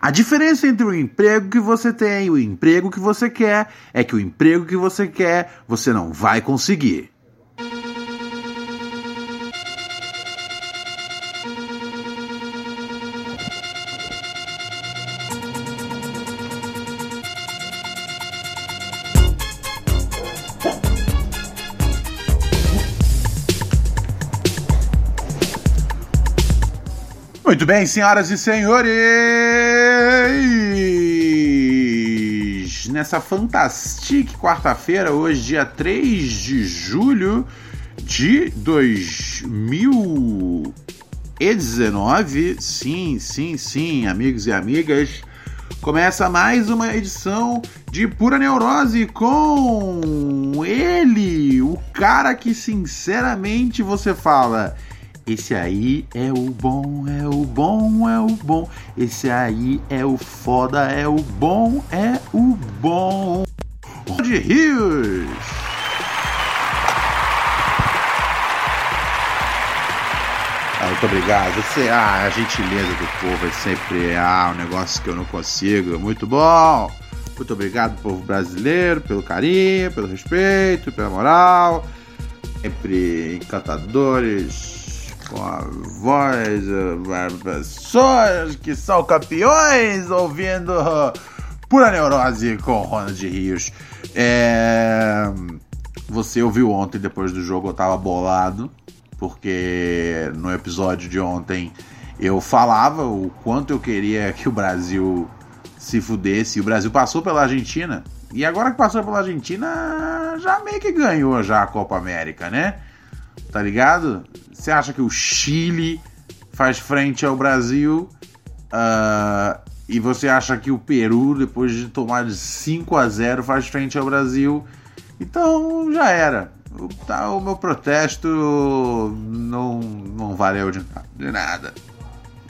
A diferença entre o emprego que você tem e o emprego que você quer é que o emprego que você quer você não vai conseguir. Muito bem, senhoras e senhores! Nessa fantástica quarta-feira, hoje, dia 3 de julho de 2019, sim, sim, sim, amigos e amigas, começa mais uma edição de Pura Neurose com ele, o cara que sinceramente você fala esse aí é o bom, é o bom, é o bom. Esse aí é o foda, é o bom, é o bom. De Rios. Ah, muito obrigado. Você, ah, a gentileza do povo é sempre ah, um negócio que eu não consigo. Muito bom. Muito obrigado, povo brasileiro, pelo carinho, pelo respeito, pela moral. Sempre encantadores com a voz das pessoas que são campeões ouvindo Pura Neurose com Ronald Rios. É... Você ouviu ontem, depois do jogo, eu tava bolado, porque no episódio de ontem eu falava o quanto eu queria que o Brasil se fudesse. E o Brasil passou pela Argentina. E agora que passou pela Argentina, já meio que ganhou já a Copa América, né? Tá ligado? Você acha que o Chile faz frente ao Brasil? Uh, e você acha que o Peru, depois de tomar de 5 a 0 faz frente ao Brasil? Então já era. Tá, o meu protesto não, não valeu de, de nada.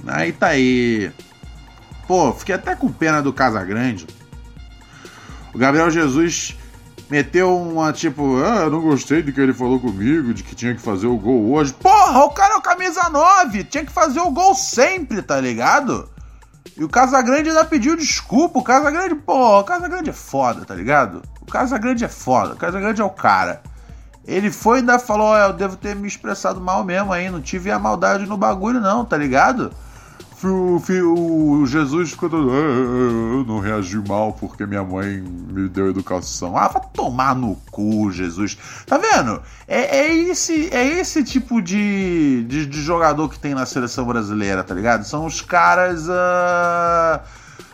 Aí tá aí. Pô, fiquei até com pena do Casagrande. O Gabriel Jesus meteu uma tipo, ah, eu não gostei do que ele falou comigo, de que tinha que fazer o gol hoje. Porra, o cara é o camisa 9, tinha que fazer o gol sempre, tá ligado? E o Casagrande ainda pediu desculpa. O Casagrande, porra, o Casagrande é foda, tá ligado? O Casagrande é foda, o Casagrande é o cara. Ele foi e ainda falou: oh, eu devo ter me expressado mal mesmo aí, não tive a maldade no bagulho, não, tá ligado? O, o Jesus ficou todo. Ah, eu não reagi mal porque minha mãe me deu educação. Ah, vai tomar no cu, Jesus. Tá vendo? É, é esse, é esse tipo de, de, de, jogador que tem na seleção brasileira, tá ligado? São os caras. Uh,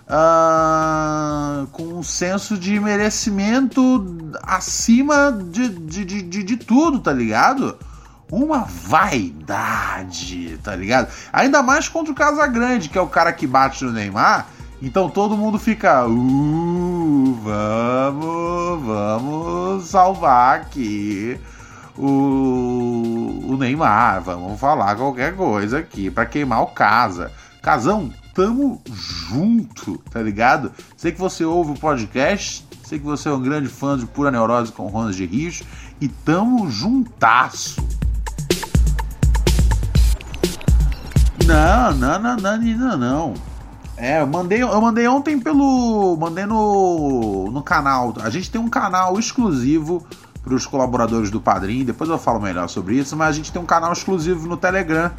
uh, com um senso de merecimento acima de, de, de, de, de tudo, tá ligado? Uma vaidade, tá ligado? Ainda mais contra o Casagrande, que é o cara que bate no Neymar. Então todo mundo fica, uh, vamos, vamos salvar aqui o, o Neymar, vamos falar qualquer coisa aqui para queimar o Casa. Casão, tamo junto, tá ligado? Sei que você ouve o podcast, sei que você é um grande fã de Pura Neurose com Ronald de Rios e tamo juntasso. Não, não, não, não, não, não. É, eu mandei, eu mandei ontem pelo. Mandei no, no canal. A gente tem um canal exclusivo para os colaboradores do Padrim. Depois eu falo melhor sobre isso, mas a gente tem um canal exclusivo no Telegram.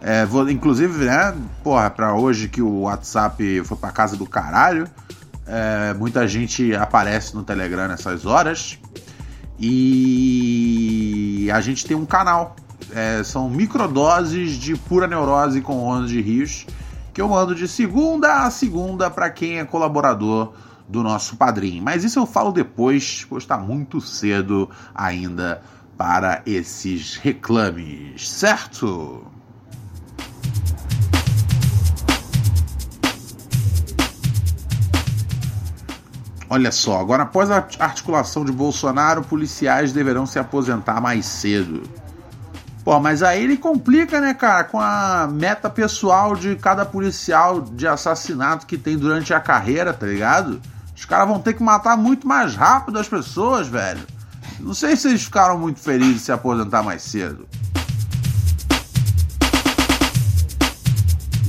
É, vou, inclusive, né, porra, pra hoje que o WhatsApp foi pra casa do caralho. É, muita gente aparece no Telegram nessas horas. E a gente tem um canal é, são microdoses de pura neurose com ondas de rios que eu mando de segunda a segunda para quem é colaborador do nosso padrinho. Mas isso eu falo depois, pois está muito cedo ainda para esses reclames, certo? Olha só, agora após a articulação de Bolsonaro, policiais deverão se aposentar mais cedo. Pô, mas aí ele complica, né, cara, com a meta pessoal de cada policial de assassinato que tem durante a carreira, tá ligado? Os caras vão ter que matar muito mais rápido as pessoas, velho. Não sei se eles ficaram muito felizes de se aposentar mais cedo.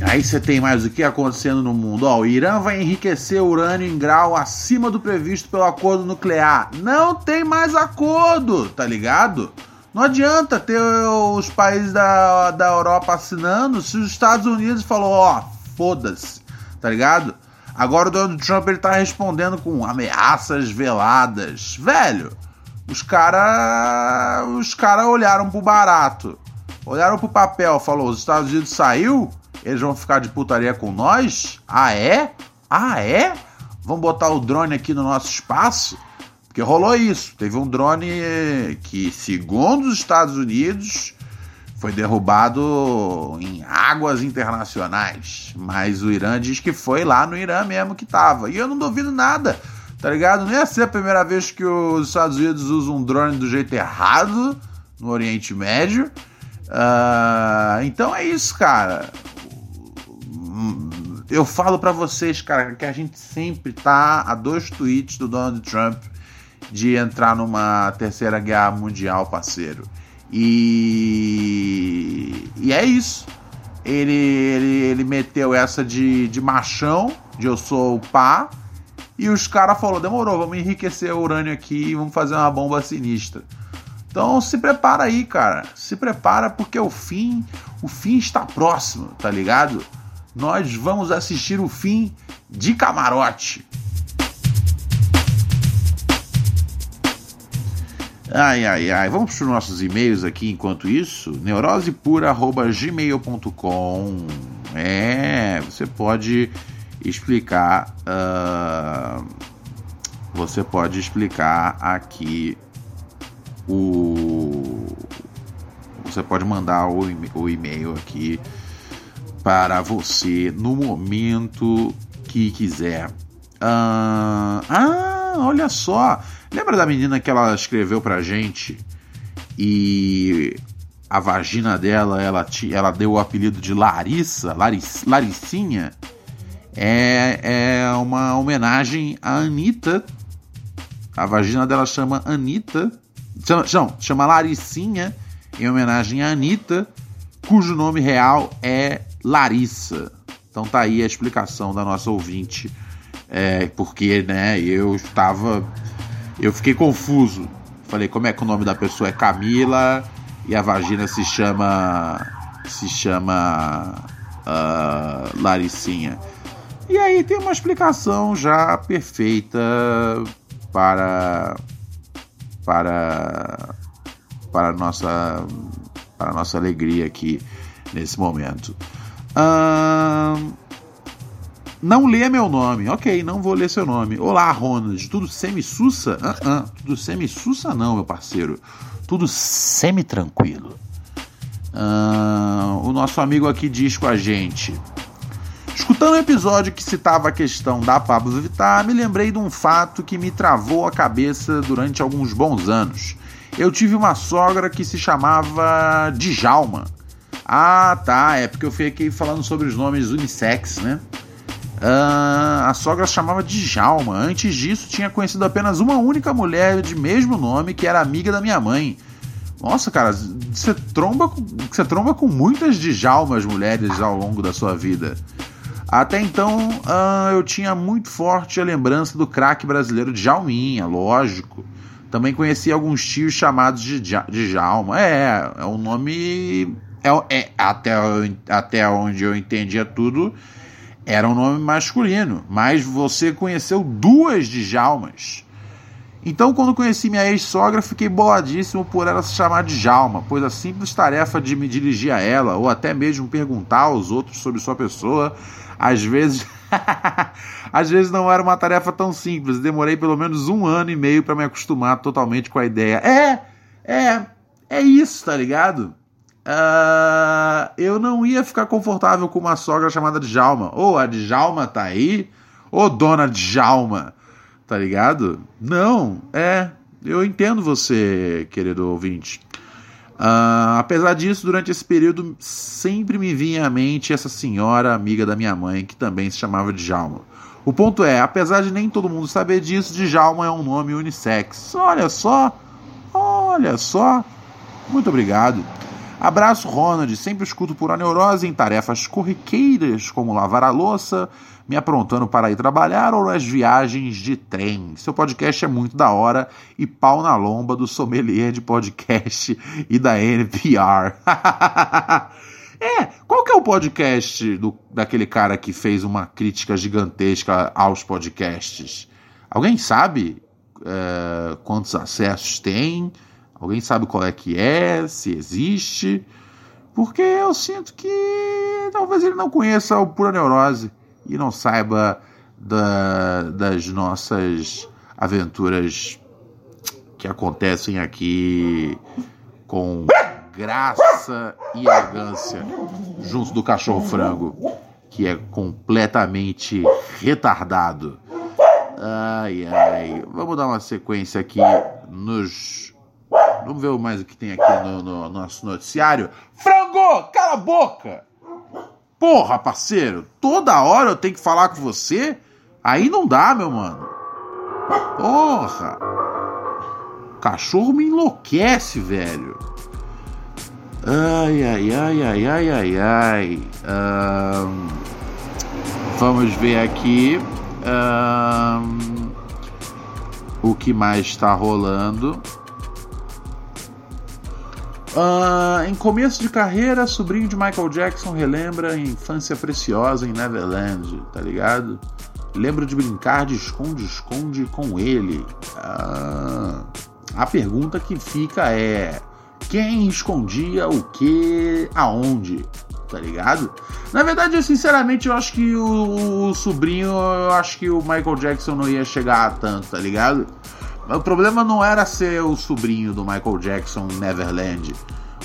Aí você tem mais o que acontecendo no mundo. Ó, o Irã vai enriquecer urânio em grau acima do previsto pelo acordo nuclear. Não tem mais acordo, tá ligado? Não adianta ter os países da, da Europa assinando se os Estados Unidos falou, ó, foda-se, tá ligado? Agora o Donald Trump ele tá respondendo com ameaças veladas. Velho, os caras os cara olharam pro barato, olharam pro papel, falou, os Estados Unidos saiu, eles vão ficar de putaria com nós? Ah é? Ah é? Vão botar o drone aqui no nosso espaço? Porque rolou isso. Teve um drone que, segundo os Estados Unidos, foi derrubado em águas internacionais. Mas o Irã diz que foi lá no Irã mesmo que tava. E eu não duvido nada, tá ligado? Não ia ser a primeira vez que os Estados Unidos usam um drone do jeito errado no Oriente Médio. Uh, então é isso, cara. Eu falo para vocês, cara, que a gente sempre tá a dois tweets do Donald Trump de entrar numa terceira guerra mundial, parceiro. E, e é isso. Ele, ele, ele meteu essa de, de machão, de eu sou o pá, e os caras falaram: demorou, vamos enriquecer o urânio aqui e vamos fazer uma bomba sinistra. Então se prepara aí, cara. Se prepara porque o fim, o fim está próximo, tá ligado? Nós vamos assistir o fim de camarote. Ai, ai, ai. Vamos para os nossos e-mails aqui enquanto isso. neurosepura.gmail.com É, você pode explicar. Uh, você pode explicar aqui o. Você pode mandar o, e-mail aqui para você no momento que quiser. Uh, ah, olha só. Lembra da menina que ela escreveu pra gente e a vagina dela, ela, ela deu o apelido de Larissa, Laris, Laricinha? É, é uma homenagem à Anitta. A vagina dela chama Anitta. Chama, não, chama Laricinha, em homenagem à Anitta, cujo nome real é Larissa. Então tá aí a explicação da nossa ouvinte. É, porque, né, eu estava eu fiquei confuso. Falei, como é que o nome da pessoa é Camila e a vagina se chama. se chama. Uh, Laricinha. E aí tem uma explicação já perfeita para. para. para nossa. para nossa alegria aqui nesse momento. Uh, não lê meu nome. Ok, não vou ler seu nome. Olá, Ronald. Tudo semi-sussa? Uh -uh. Tudo semi-sussa não, meu parceiro. Tudo semi-tranquilo. Uh, o nosso amigo aqui diz com a gente. Escutando o episódio que citava a questão da Pablo Vittar, me lembrei de um fato que me travou a cabeça durante alguns bons anos. Eu tive uma sogra que se chamava Djalma. Ah, tá, é porque eu fiquei falando sobre os nomes unissex, né? Uh, a sogra chamava de Jalma. Antes disso, tinha conhecido apenas uma única mulher de mesmo nome que era amiga da minha mãe. Nossa, cara, você tromba, você tromba com muitas Djalmas mulheres ao longo da sua vida. Até então, uh, eu tinha muito forte a lembrança do craque brasileiro de Jalminha, lógico. Também conheci alguns tios chamados de, de Jalma. É, é um nome. É, é, até, até onde eu entendia tudo, era um nome masculino, mas você conheceu duas Djalmas. Então, quando conheci minha ex-sogra, fiquei boladíssimo por ela se chamar de Jalma, pois a simples tarefa de me dirigir a ela, ou até mesmo perguntar aos outros sobre sua pessoa, às vezes. às vezes não era uma tarefa tão simples. Demorei pelo menos um ano e meio para me acostumar totalmente com a ideia. É, é, é isso, tá ligado? Uh, eu não ia ficar confortável com uma sogra chamada Djalma. Ou a Djalma tá aí, ou dona Djalma. tá ligado? Não, é. Eu entendo você, querido ouvinte. Uh, apesar disso, durante esse período sempre me vinha à mente essa senhora amiga da minha mãe, que também se chamava Djalma. O ponto é, apesar de nem todo mundo saber disso, Djalma é um nome unissex. Olha só, olha só. Muito obrigado. Abraço, Ronald. Sempre escuto por a neurose em tarefas corriqueiras, como lavar a louça, me aprontando para ir trabalhar ou nas viagens de trem. Seu podcast é muito da hora e pau na lomba do sommelier de podcast e da NPR. é, qual que é o podcast do, daquele cara que fez uma crítica gigantesca aos podcasts? Alguém sabe é, quantos acessos tem? Alguém sabe qual é que é? Se existe? Porque eu sinto que talvez ele não conheça o Pura Neurose e não saiba da, das nossas aventuras que acontecem aqui com graça e elegância junto do cachorro frango, que é completamente retardado. Ai, ai. Vamos dar uma sequência aqui nos. Vamos ver mais o que tem aqui no, no nosso noticiário. Frango, cala a boca! Porra, parceiro, toda hora eu tenho que falar com você? Aí não dá, meu mano. Porra. O cachorro me enlouquece, velho. Ai, ai, ai, ai, ai, ai, ai. Um, vamos ver aqui. Um, o que mais está rolando. Uh, em começo de carreira, sobrinho de Michael Jackson relembra a infância preciosa em Neverland, tá ligado? Lembro de brincar de esconde-esconde com ele. Uh, a pergunta que fica é: quem escondia o que aonde? Tá ligado? Na verdade, eu, sinceramente, eu acho que o, o sobrinho, eu acho que o Michael Jackson não ia chegar a tanto, tá ligado? O problema não era ser o sobrinho do Michael Jackson em Neverland.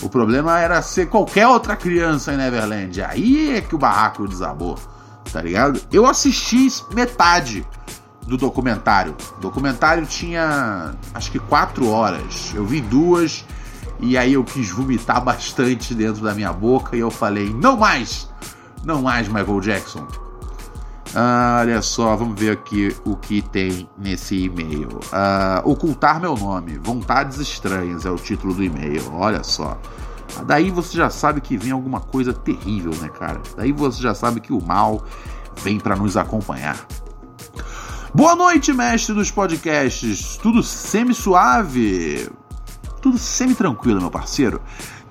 O problema era ser qualquer outra criança em Neverland. Aí é que o barraco desabou, tá ligado? Eu assisti metade do documentário. O documentário tinha acho que quatro horas. Eu vi duas e aí eu quis vomitar bastante dentro da minha boca e eu falei: não mais! Não mais Michael Jackson. Ah, olha só, vamos ver aqui o que tem nesse e-mail. Ah, ocultar meu nome. Vontades estranhas é o título do e-mail. Olha só. Daí você já sabe que vem alguma coisa terrível, né, cara? Daí você já sabe que o mal vem para nos acompanhar. Boa noite, mestre dos podcasts. Tudo semi-suave? Tudo semi-tranquilo, meu parceiro.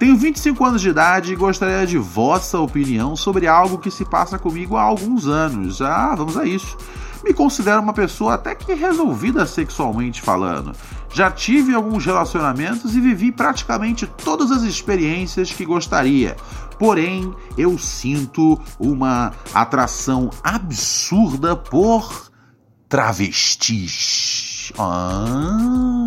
Tenho 25 anos de idade e gostaria de vossa opinião sobre algo que se passa comigo há alguns anos. Ah, vamos a isso. Me considero uma pessoa até que resolvida sexualmente falando. Já tive alguns relacionamentos e vivi praticamente todas as experiências que gostaria. Porém, eu sinto uma atração absurda por travestis. Ah.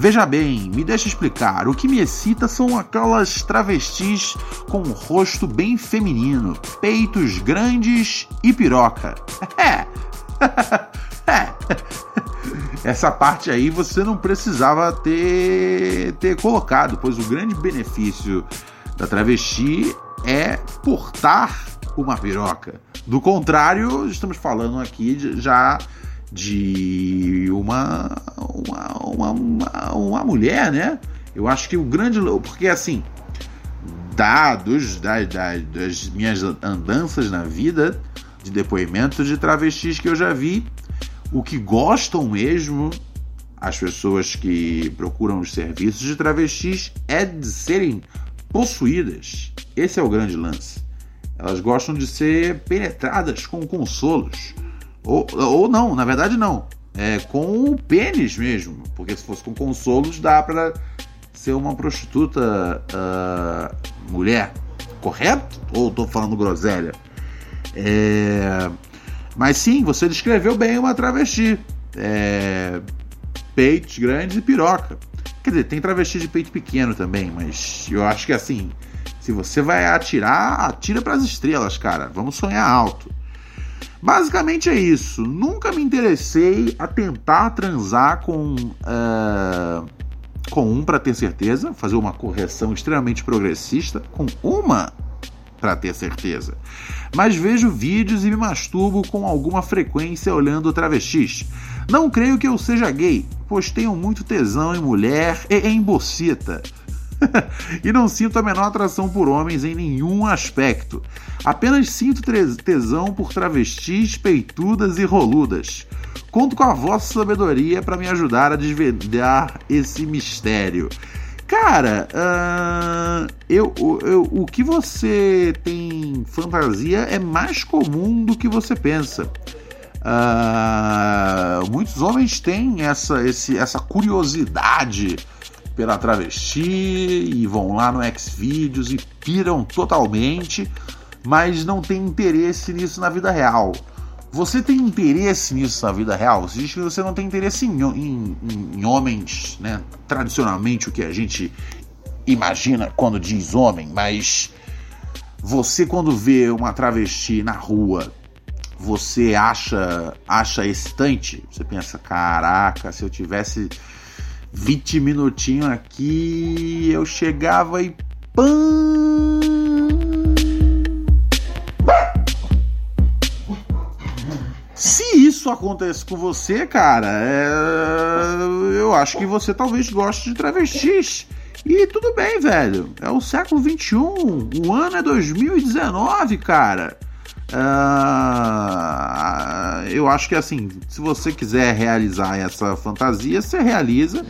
Veja bem, me deixa explicar. O que me excita são aquelas travestis com um rosto bem feminino, peitos grandes e piroca. É. é. Essa parte aí você não precisava ter, ter colocado, pois o grande benefício da travesti é portar uma piroca. Do contrário, estamos falando aqui já de uma, uma, uma, uma, mulher, né? Eu acho que o grande. Porque assim, dados das, das, das minhas andanças na vida, de depoimentos de travestis que eu já vi, o que gostam mesmo as pessoas que procuram os serviços de travestis é de serem possuídas. Esse é o grande lance. Elas gostam de ser penetradas com consolos. Ou, ou não, na verdade não. É com o pênis mesmo. Porque se fosse com consolos, dá pra ser uma prostituta uh, mulher. Correto? Ou tô falando groselha? É... Mas sim, você descreveu bem uma travesti. É... Peitos grandes e piroca. Quer dizer, tem travesti de peito pequeno também, mas eu acho que assim, se você vai atirar, atira para as estrelas, cara. Vamos sonhar alto. Basicamente é isso. Nunca me interessei a tentar transar com. Uh, com um para ter certeza, fazer uma correção extremamente progressista, com uma para ter certeza. Mas vejo vídeos e me masturbo com alguma frequência olhando travestis. Não creio que eu seja gay, pois tenho muito tesão em mulher e em bocita. e não sinto a menor atração por homens em nenhum aspecto. Apenas sinto tesão por travestis, peitudas e roludas. Conto com a vossa sabedoria para me ajudar a desvendar esse mistério. Cara, uh, eu, eu, o que você tem fantasia é mais comum do que você pensa. Uh, muitos homens têm essa, esse, essa curiosidade pela travesti e vão lá no Xvideos e piram totalmente, mas não tem interesse nisso na vida real. Você tem interesse nisso na vida real? Você diz que você não tem interesse em, em, em homens, né? Tradicionalmente, o que a gente imagina quando diz homem, mas você quando vê uma travesti na rua, você acha acha excitante? Você pensa, caraca, se eu tivesse 20 minutinhos aqui, eu chegava e pam Se isso acontece com você, cara, é... eu acho que você talvez goste de travestis. E tudo bem, velho. É o século XXI. O ano é 2019, cara. Uh, eu acho que assim, se você quiser realizar essa fantasia, você realiza.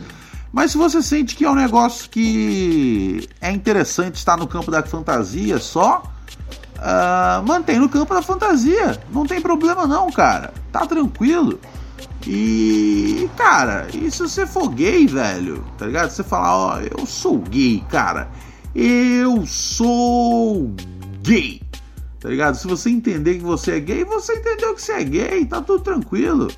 Mas se você sente que é um negócio que é interessante estar no campo da fantasia só, uh, mantém no campo da fantasia. Não tem problema não, cara. Tá tranquilo. E, cara, e se você for gay, velho, tá ligado? Você falar, ó, eu sou gay, cara. Eu sou gay. Tá ligado? Se você entender que você é gay, você entendeu que você é gay, tá tudo tranquilo.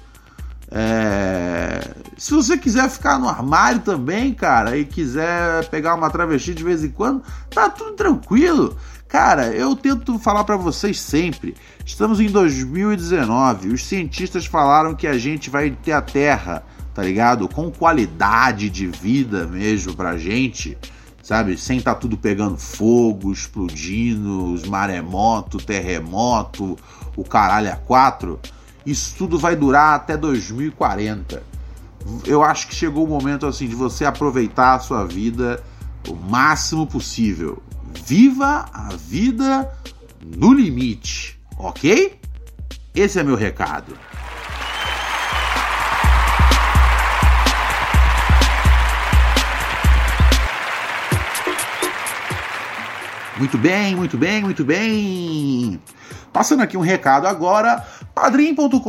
É... Se você quiser ficar no armário também, cara, e quiser pegar uma travesti de vez em quando, tá tudo tranquilo. Cara, eu tento falar para vocês sempre. Estamos em 2019. Os cientistas falaram que a gente vai ter a Terra, tá ligado? Com qualidade de vida mesmo pra gente, sabe? Sem estar tá tudo pegando fogo, explodindo, os maremoto, terremoto, o caralho a quatro. Isso tudo vai durar até 2040. Eu acho que chegou o momento assim de você aproveitar a sua vida o máximo possível Viva a vida no limite, ok? Esse é meu recado. Muito bem, muito bem, muito bem. Passando aqui um recado agora, padrim.com.br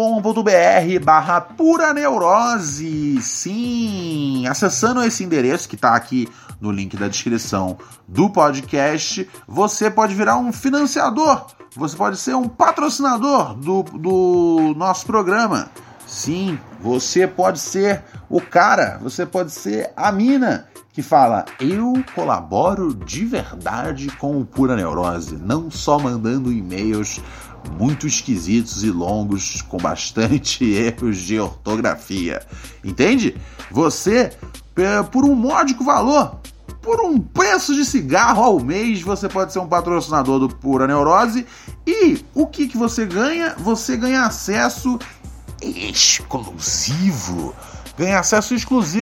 barra pura neurose. Sim, acessando esse endereço que está aqui no link da descrição do podcast, você pode virar um financiador, você pode ser um patrocinador do, do nosso programa. Sim, você pode ser o cara, você pode ser a mina que fala: Eu colaboro de verdade com o Pura Neurose, não só mandando e-mails muito esquisitos e longos com bastante erros de ortografia. Entende? Você, por um módico valor, por um preço de cigarro ao mês, você pode ser um patrocinador do Pura Neurose. E o que, que você ganha? Você ganha acesso exclusivo. Ganha acesso exclusivo.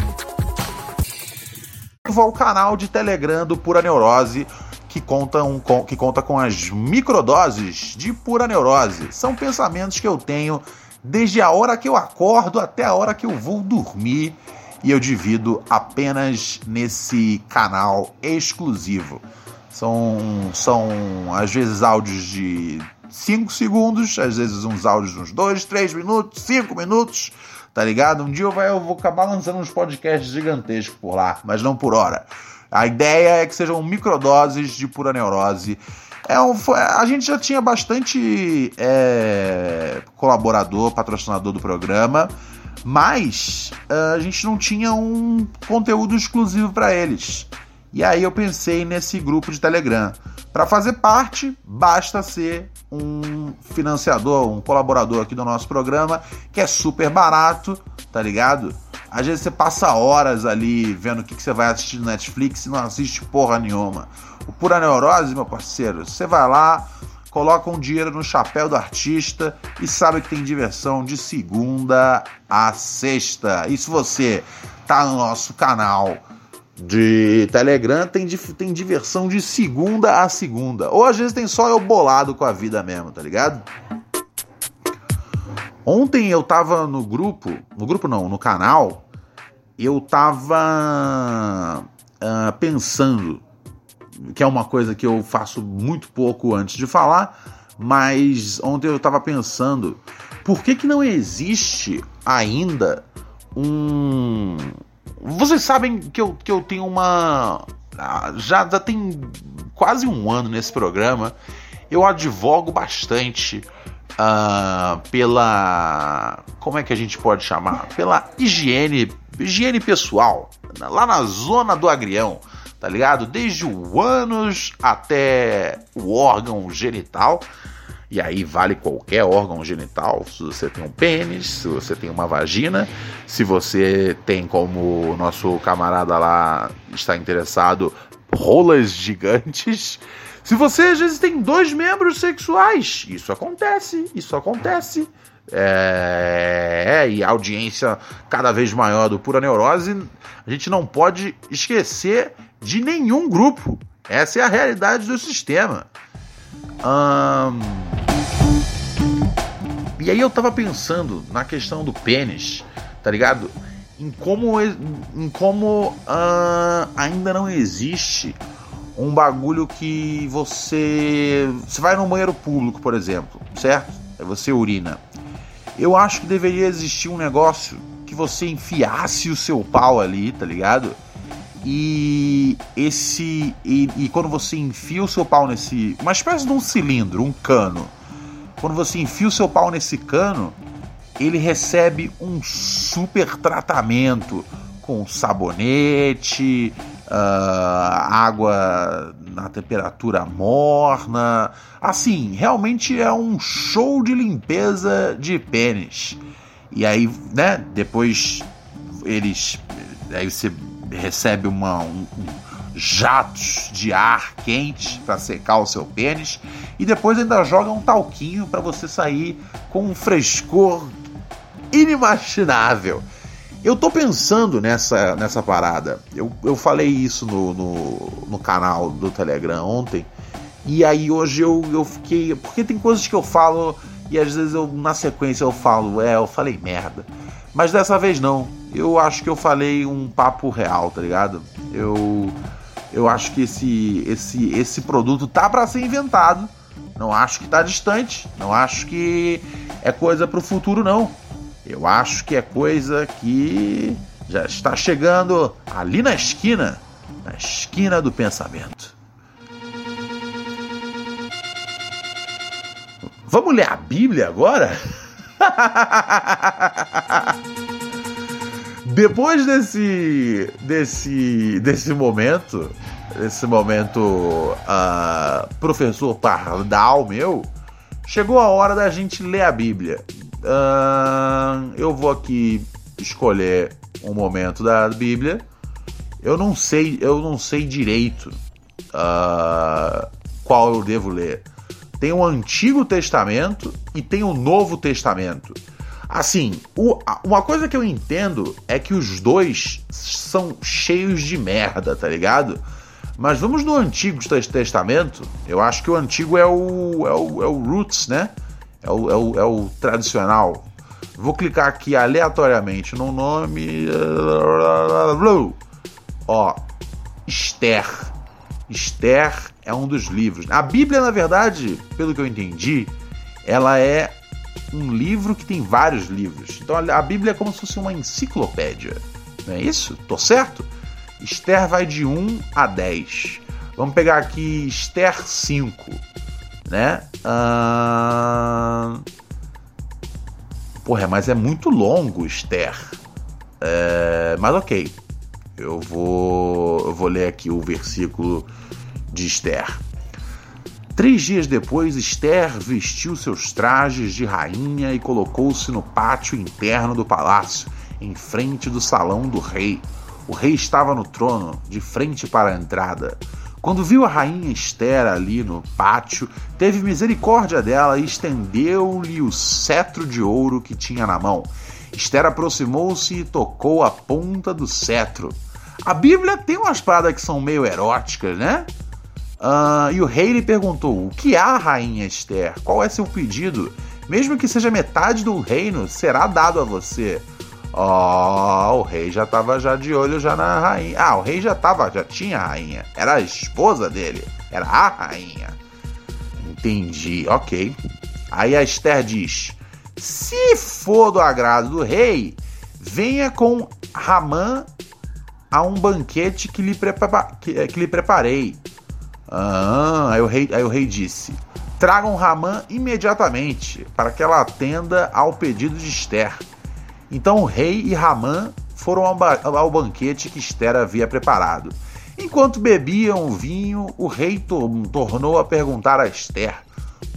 O canal de Telegram do Pura Neurose que conta, um, que conta com as microdoses de pura neurose. São pensamentos que eu tenho desde a hora que eu acordo até a hora que eu vou dormir e eu divido apenas nesse canal exclusivo. São, são às vezes áudios de 5 segundos, às vezes uns áudios uns 2, 3 minutos, 5 minutos, tá ligado? Um dia eu, vai, eu vou acabar lançando uns podcasts gigantescos por lá, mas não por hora. A ideia é que sejam microdoses de pura neurose. É um, a gente já tinha bastante é, colaborador, patrocinador do programa, mas uh, a gente não tinha um conteúdo exclusivo para eles. E aí eu pensei nesse grupo de Telegram. Para fazer parte, basta ser um financiador, um colaborador aqui do nosso programa, que é super barato, tá ligado? Às vezes você passa horas ali vendo o que, que você vai assistir no Netflix e não assiste porra nenhuma. O Pura Neurose, meu parceiro, você vai lá, coloca um dinheiro no chapéu do artista e sabe que tem diversão de segunda a sexta. E se você tá no nosso canal de Telegram, tem, tem diversão de segunda a segunda. Ou às vezes tem só eu bolado com a vida mesmo, tá ligado? Ontem eu tava no grupo, no grupo não, no canal, eu tava uh, pensando, que é uma coisa que eu faço muito pouco antes de falar, mas ontem eu tava pensando, por que que não existe ainda um... Vocês sabem que eu, que eu tenho uma... Ah, já, já tem quase um ano nesse programa, eu advogo bastante uh, pela. Como é que a gente pode chamar? Pela higiene, higiene pessoal, lá na zona do agrião, tá ligado? Desde o ânus até o órgão genital. E aí vale qualquer órgão genital, se você tem um pênis, se você tem uma vagina, se você tem como o nosso camarada lá está interessado, rolas gigantes. Se você às vezes tem dois membros sexuais, isso acontece, isso acontece. É, e a audiência cada vez maior do Pura Neurose, a gente não pode esquecer de nenhum grupo. Essa é a realidade do sistema. Hum... E aí eu tava pensando na questão do pênis, tá ligado? Em como, em como uh, ainda não existe um bagulho que você. Você vai no banheiro público, por exemplo, certo? Aí você urina. Eu acho que deveria existir um negócio que você enfiasse o seu pau ali, tá ligado? E esse. E, e quando você enfia o seu pau nesse. Uma espécie de um cilindro, um cano. Quando você enfia o seu pau nesse cano, ele recebe um super tratamento com sabonete, uh, água na temperatura morna. Assim, realmente é um show de limpeza de pênis. E aí, né, depois eles. Aí você recebe uma, um, um jatos de ar quente para secar o seu pênis e depois ainda joga um talquinho para você sair com um frescor inimaginável. Eu tô pensando nessa, nessa parada. Eu, eu falei isso no, no, no canal do Telegram ontem. E aí hoje eu, eu fiquei. Porque tem coisas que eu falo e às vezes eu na sequência eu falo, é, eu falei merda. Mas dessa vez não. Eu acho que eu falei um papo real, tá ligado? Eu eu acho que esse esse esse produto tá para ser inventado. Não acho que tá distante, não acho que é coisa pro futuro não. Eu acho que é coisa que já está chegando ali na esquina, na esquina do pensamento. Vamos ler a Bíblia agora? Depois desse desse desse momento, desse momento uh, professor pardal meu, chegou a hora da gente ler a Bíblia. Uh, eu vou aqui escolher um momento da Bíblia. Eu não sei, eu não sei direito uh, qual eu devo ler. Tem o Antigo Testamento e tem o Novo Testamento. Assim, o, uma coisa que eu entendo é que os dois são cheios de merda, tá ligado? Mas vamos no Antigo Testamento. Eu acho que o Antigo é o, é o, é o Roots, né? É o, é o, é o tradicional. Vou clicar aqui aleatoriamente no nome. Ó, Esther. Esther é um dos livros. A Bíblia, na verdade, pelo que eu entendi, ela é um livro que tem vários livros. Então a Bíblia é como se fosse uma enciclopédia. Não é isso? Tô certo? Esther vai de 1 a 10. Vamos pegar aqui Esther 5, né? Uh... Porra, mas é muito longo Esther. É... Mas ok. Eu vou, eu vou ler aqui o versículo de Esther. Três dias depois, Esther vestiu seus trajes de rainha e colocou-se no pátio interno do palácio, em frente do salão do rei. O rei estava no trono, de frente para a entrada. Quando viu a rainha Esther ali no pátio, teve misericórdia dela e estendeu-lhe o cetro de ouro que tinha na mão. Esther aproximou-se e tocou a ponta do cetro. A Bíblia tem umas paradas que são meio eróticas, né? Uh, e o rei lhe perguntou: O que há, rainha Esther? Qual é seu pedido? Mesmo que seja metade do reino, será dado a você. Ó, oh, o rei já estava já de olho já na rainha. Ah, o rei já tava, já tinha a rainha. Era a esposa dele. Era a rainha. Entendi, ok. Aí a Esther diz: Se for do agrado do rei, venha com Ramã a um banquete que lhe, que, que lhe preparei. Ah, aí o rei, aí o rei disse: Tragam Ramã imediatamente, para que ela atenda ao pedido de Esther. Então o rei e Ramã foram ao, ba ao banquete que Esther havia preparado. Enquanto bebiam o vinho, o rei to tornou a perguntar a Esther: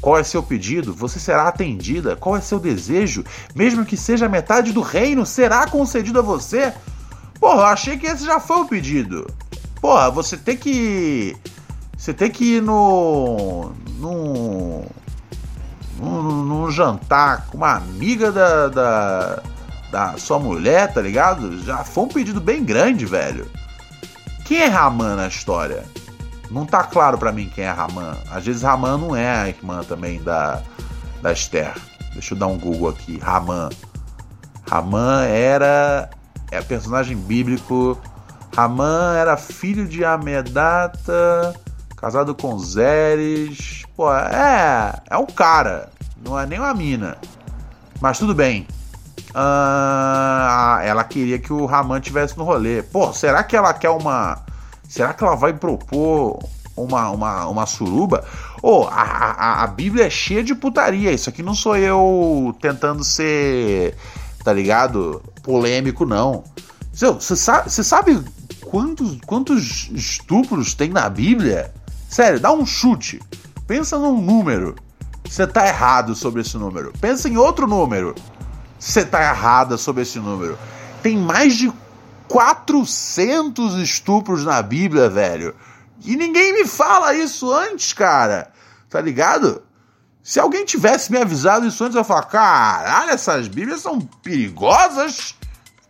Qual é seu pedido? Você será atendida? Qual é seu desejo? Mesmo que seja metade do reino, será concedido a você? Porra, achei que esse já foi o pedido. Porra, você tem que você tem que ir no. num jantar com uma amiga da, da, da sua mulher, tá ligado? Já foi um pedido bem grande, velho. Quem é Raman na história? Não tá claro para mim quem é Raman. Às vezes Raman não é a irmã também da, da Esther. Deixa eu dar um Google aqui. Raman. Raman era. É personagem bíblico. Raman era filho de Amedata casado com Zeres. Pô, é. É um cara, não é nem uma mina. Mas tudo bem. Ah, ela queria que o Raman tivesse no rolê. Pô, será que ela quer uma. Será que ela vai propor uma, uma, uma suruba? Oh, a, a, a Bíblia é cheia de putaria. Isso aqui não sou eu tentando ser, tá ligado? Polêmico, não. Você sabe, sabe quantos, quantos estupros tem na Bíblia? Sério, dá um chute. Pensa num número. Você tá errado sobre esse número. Pensa em outro número. Você tá errada sobre esse número. Tem mais de 400 estupros na Bíblia, velho. E ninguém me fala isso antes, cara. Tá ligado? Se alguém tivesse me avisado isso antes, eu ia falar: caralho, essas Bíblias são perigosas.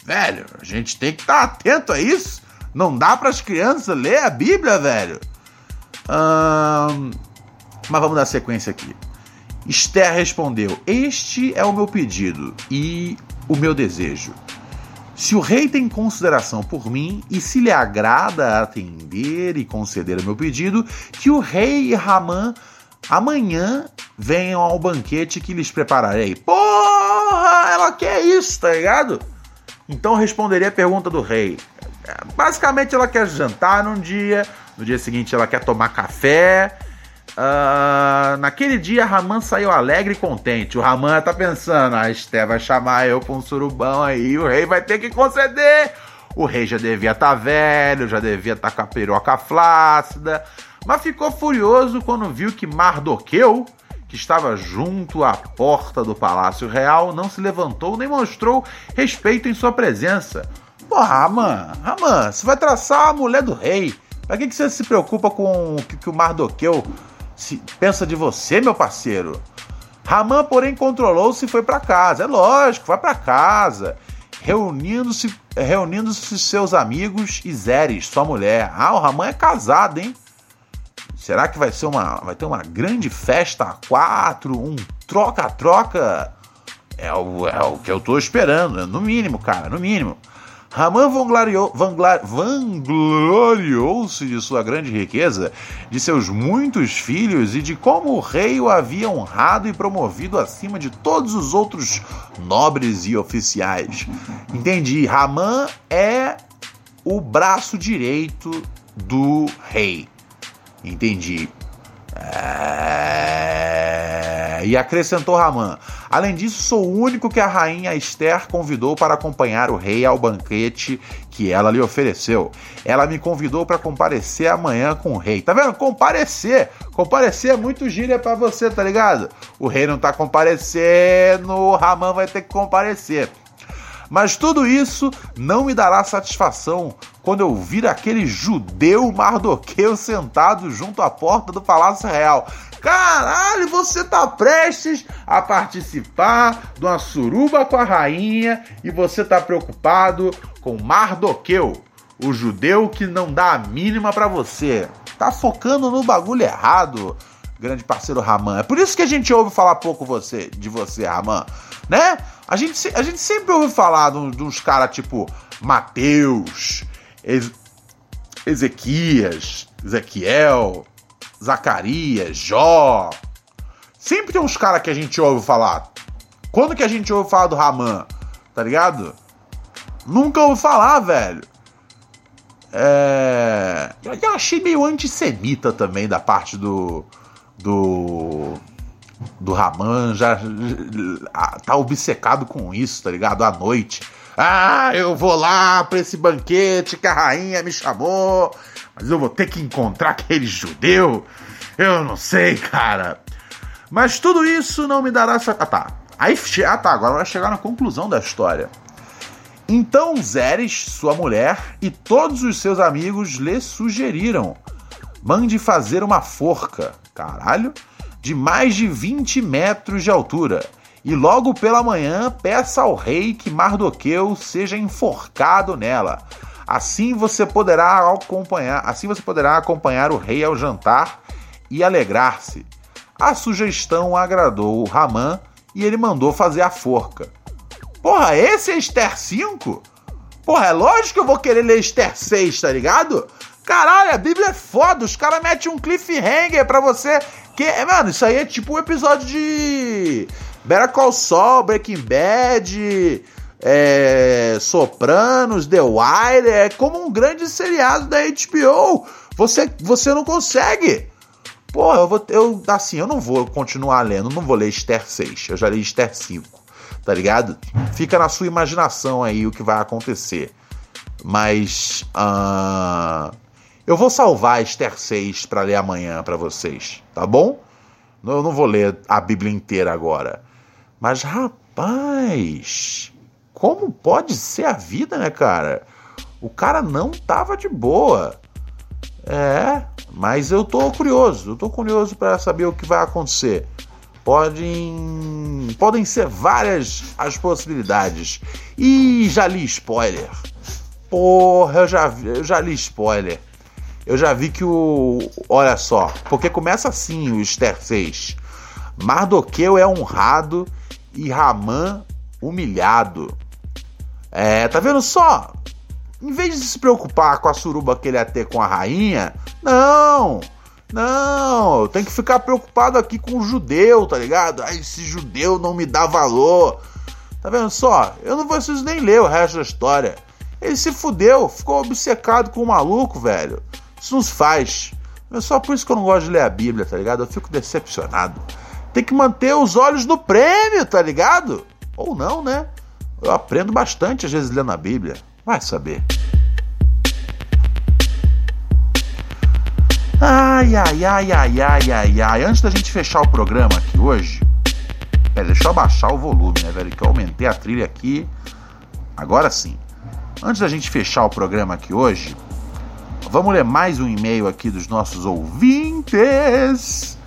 Velho, a gente tem que estar tá atento a isso. Não dá para as crianças ler a Bíblia, velho mas vamos dar sequência aqui. Esther respondeu: Este é o meu pedido e o meu desejo. Se o rei tem consideração por mim e se lhe agrada atender e conceder o meu pedido, que o rei e Ramã amanhã venham ao banquete que lhes prepararei. Porra, ela quer isso, tá ligado? Então responderia a pergunta do rei. Basicamente, ela quer jantar num dia, no dia seguinte, ela quer tomar café. Uh, naquele dia, Raman saiu alegre e contente. O Raman tá pensando: a ah, Esté vai chamar eu pra um surubão aí, o rei vai ter que conceder. O rei já devia estar tá velho, já devia estar tá com a peroca flácida, mas ficou furioso quando viu que Mardoqueu, que estava junto à porta do palácio real, não se levantou nem mostrou respeito em sua presença. Pô, Raman, Raman, você vai traçar a mulher do rei. Pra que, que você se preocupa com o que, que o Mardoqueu se, pensa de você, meu parceiro? Ramã, porém, controlou-se e foi para casa. É lógico, vai para casa. Reunindo-se reunindo -se seus amigos e Zeres, sua mulher. Ah, o Ramã é casado, hein? Será que vai ser uma. Vai ter uma grande festa a quatro? Um troca-troca? É o, é o que eu tô esperando, no mínimo, cara, no mínimo. Vangloriou, vangloriou-se de sua grande riqueza, de seus muitos filhos e de como o rei o havia honrado e promovido acima de todos os outros nobres e oficiais. Entendi. Ramã é o braço direito do rei. Entendi. É... E acrescentou Ramã: Além disso, sou o único que a rainha Esther convidou para acompanhar o rei ao banquete que ela lhe ofereceu. Ela me convidou para comparecer amanhã com o rei. Tá vendo? Comparecer. Comparecer é muito gíria para você, tá ligado? O rei não tá comparecendo, o Ramã vai ter que comparecer. Mas tudo isso não me dará satisfação quando eu vir aquele judeu Mardoqueu sentado junto à porta do Palácio Real. Caralho, você tá prestes a participar de uma suruba com a rainha e você tá preocupado com Mardoqueu, o judeu que não dá a mínima para você. Tá focando no bagulho errado, grande parceiro Raman. É por isso que a gente ouve falar pouco você, de você, Raman, né? A gente, a gente sempre ouve falar de, de uns caras tipo Mateus, Ezequias, Ezequiel, Zacarias, Jó. Sempre tem uns caras que a gente ouve falar. Quando que a gente ouve falar do Raman? Tá ligado? Nunca ouvi falar, velho. É... Eu achei meio antissemita também da parte do. Do. Do Raman. Já, já tá obcecado com isso, tá ligado? À noite. Ah, eu vou lá pra esse banquete que a rainha me chamou, mas eu vou ter que encontrar aquele judeu. Eu não sei, cara. Mas tudo isso não me dará. Ah, tá. Aí, ah, tá. Agora vai chegar na conclusão da história. Então Zeres, sua mulher e todos os seus amigos lhe sugeriram: mande fazer uma forca, caralho, de mais de 20 metros de altura e logo pela manhã peça ao rei que Mardoqueu seja enforcado nela. Assim você poderá acompanhar, assim você poderá acompanhar o rei ao jantar e alegrar-se. A sugestão agradou Ramã e ele mandou fazer a forca. Porra, esse é Esther 5? Porra, é lógico que eu vou querer ler Esther 6, tá ligado? Caralho, a Bíblia é foda, os caras metem um cliffhanger pra você. Que, mano, isso aí é tipo um episódio de Better Call Saul, Breaking Bad, é, Sopranos, The Wire, é como um grande seriado da HBO. Você, você não consegue. Pô, eu vou. Eu, assim, eu não vou continuar lendo, não vou ler Esther 6. Eu já li Esther 5. Tá ligado? Fica na sua imaginação aí o que vai acontecer. Mas. Uh, eu vou salvar Esther 6 para ler amanhã para vocês, tá bom? Eu não vou ler a Bíblia inteira agora. Mas rapaz, como pode ser a vida, né, cara? O cara não tava de boa. É, mas eu tô curioso, eu tô curioso para saber o que vai acontecer. Podem, podem ser várias as possibilidades. E já li spoiler. Porra, eu já, eu já li spoiler. Eu já vi que o. Olha só, porque começa assim o Esther 6. Mardoqueu é honrado e Ramã humilhado. É, tá vendo só? Em vez de se preocupar com a suruba que ele ia ter com a rainha, não, não, tem que ficar preocupado aqui com o judeu, tá ligado? Ai, esse judeu não me dá valor. Tá vendo só? Eu não preciso nem ler o resto da história. Ele se fudeu, ficou obcecado com o maluco, velho. Isso nos faz. É só por isso que eu não gosto de ler a Bíblia, tá ligado? Eu fico decepcionado. Tem que manter os olhos no prêmio, tá ligado? Ou não, né? Eu aprendo bastante às vezes lendo a Bíblia. Vai saber. Ai, ai, ai, ai, ai, ai, ai. Antes da gente fechar o programa aqui hoje. Pera, deixa eu abaixar o volume, né, velho? Que eu aumentei a trilha aqui. Agora sim. Antes da gente fechar o programa aqui hoje, vamos ler mais um e-mail aqui dos nossos ouvintes.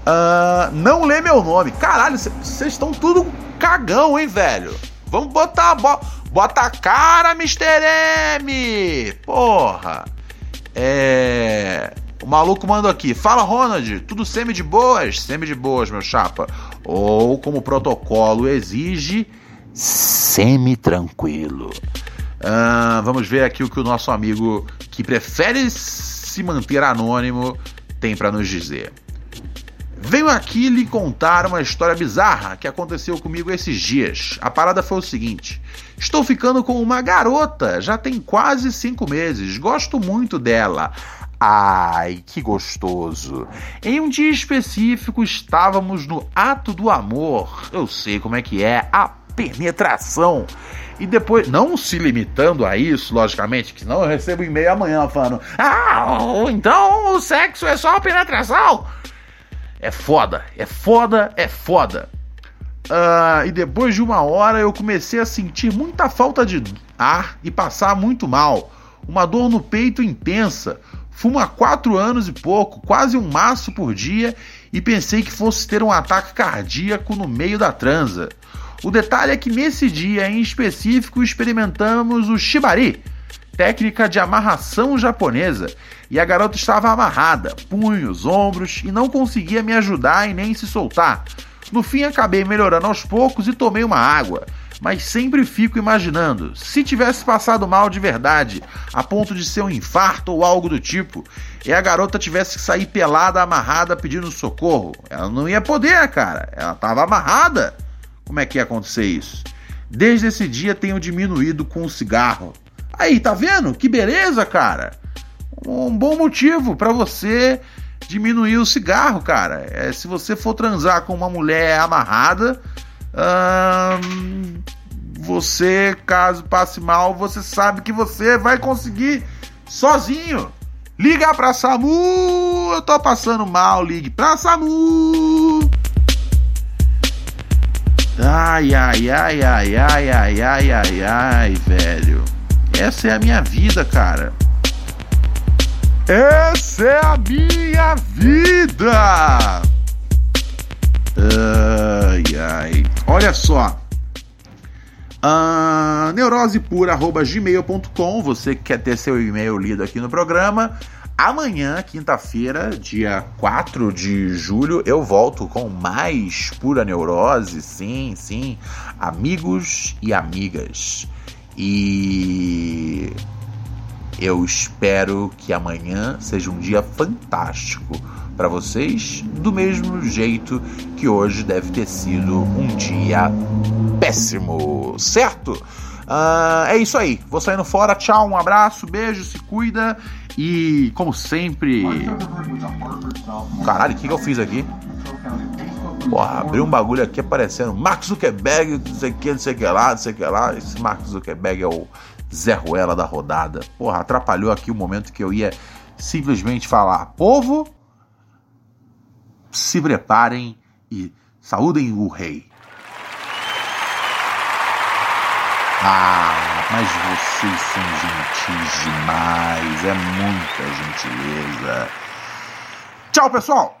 Uh, não lê meu nome. Caralho, vocês estão tudo cagão, hein, velho? Vamos botar. Bo, bota a cara, Mr. M! Porra! É. O maluco mandou aqui. Fala, Ronald. Tudo semi de boas? Semi de boas, meu chapa. Ou, como o protocolo exige, semi-tranquilo. Uh, vamos ver aqui o que o nosso amigo que prefere se manter anônimo tem para nos dizer. Venho aqui lhe contar uma história bizarra que aconteceu comigo esses dias. A parada foi o seguinte: estou ficando com uma garota, já tem quase cinco meses, gosto muito dela. Ai, que gostoso! Em um dia específico estávamos no ato do amor. Eu sei como é que é a penetração. E depois, não se limitando a isso, logicamente, que senão eu recebo e-mail amanhã falando: Ah, então o sexo é só penetração. É foda, é foda, é foda. Uh, e depois de uma hora eu comecei a sentir muita falta de ar e passar muito mal. Uma dor no peito intensa. Fumo há quatro anos e pouco, quase um maço por dia, e pensei que fosse ter um ataque cardíaco no meio da transa. O detalhe é que nesse dia em específico experimentamos o shibari, técnica de amarração japonesa, e a garota estava amarrada, punhos, ombros e não conseguia me ajudar e nem se soltar. No fim, acabei melhorando aos poucos e tomei uma água. Mas sempre fico imaginando, se tivesse passado mal de verdade, a ponto de ser um infarto ou algo do tipo, e a garota tivesse que sair pelada, amarrada, pedindo socorro, ela não ia poder, cara. Ela estava amarrada. Como é que ia acontecer isso? Desde esse dia tenho diminuído com o cigarro. Aí, tá vendo? Que beleza, cara. Um bom motivo para você diminuir o cigarro, cara. É, se você for transar com uma mulher amarrada, hum, você, caso passe mal, você sabe que você vai conseguir sozinho. Liga pra SAMU! Eu tô passando mal, ligue pra SAMU! Ai, ai, ai, ai, ai, ai, ai, ai, ai, velho. Essa é a minha vida, cara. Essa é a minha vida! Ai, ai. Olha só. Uh, neurosepura.gmail.com Você que quer ter seu e-mail lido aqui no programa. Amanhã, quinta-feira, dia 4 de julho, eu volto com mais pura neurose. Sim, sim. Amigos e amigas. E eu espero que amanhã seja um dia fantástico para vocês, do mesmo jeito que hoje deve ter sido um dia péssimo, certo? Uh, é isso aí, vou saindo fora. Tchau, um abraço, beijo, se cuida e, como sempre. Caralho, o que, que eu fiz aqui? Porra, abri um bagulho aqui aparecendo Mark Zuckerberg, não sei o que, não sei o que lá, não sei o que lá. Esse Mark Zuckerberg é o Zé Ruela da rodada. Porra, atrapalhou aqui o momento que eu ia simplesmente falar: povo, se preparem e saúdem o rei. Ah, mas vocês são gentis demais, é muita gentileza. Tchau, pessoal!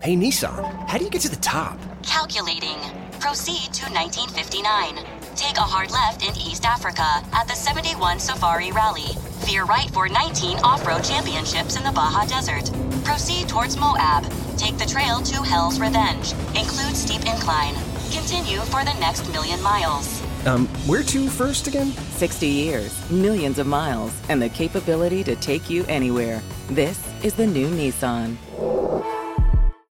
Hey, Nissan, how do you get to the top? Calculating. Proceed to 1959. Take a hard left in East Africa at the 71 Safari Rally. Veer right for 19 off-road championships in the Baja Desert. Proceed towards Moab. Take the trail to Hell's Revenge. Include steep incline. Continue for the next million miles. Um, where to first again? 60 years, millions of miles, and the capability to take you anywhere. This is the new Nissan.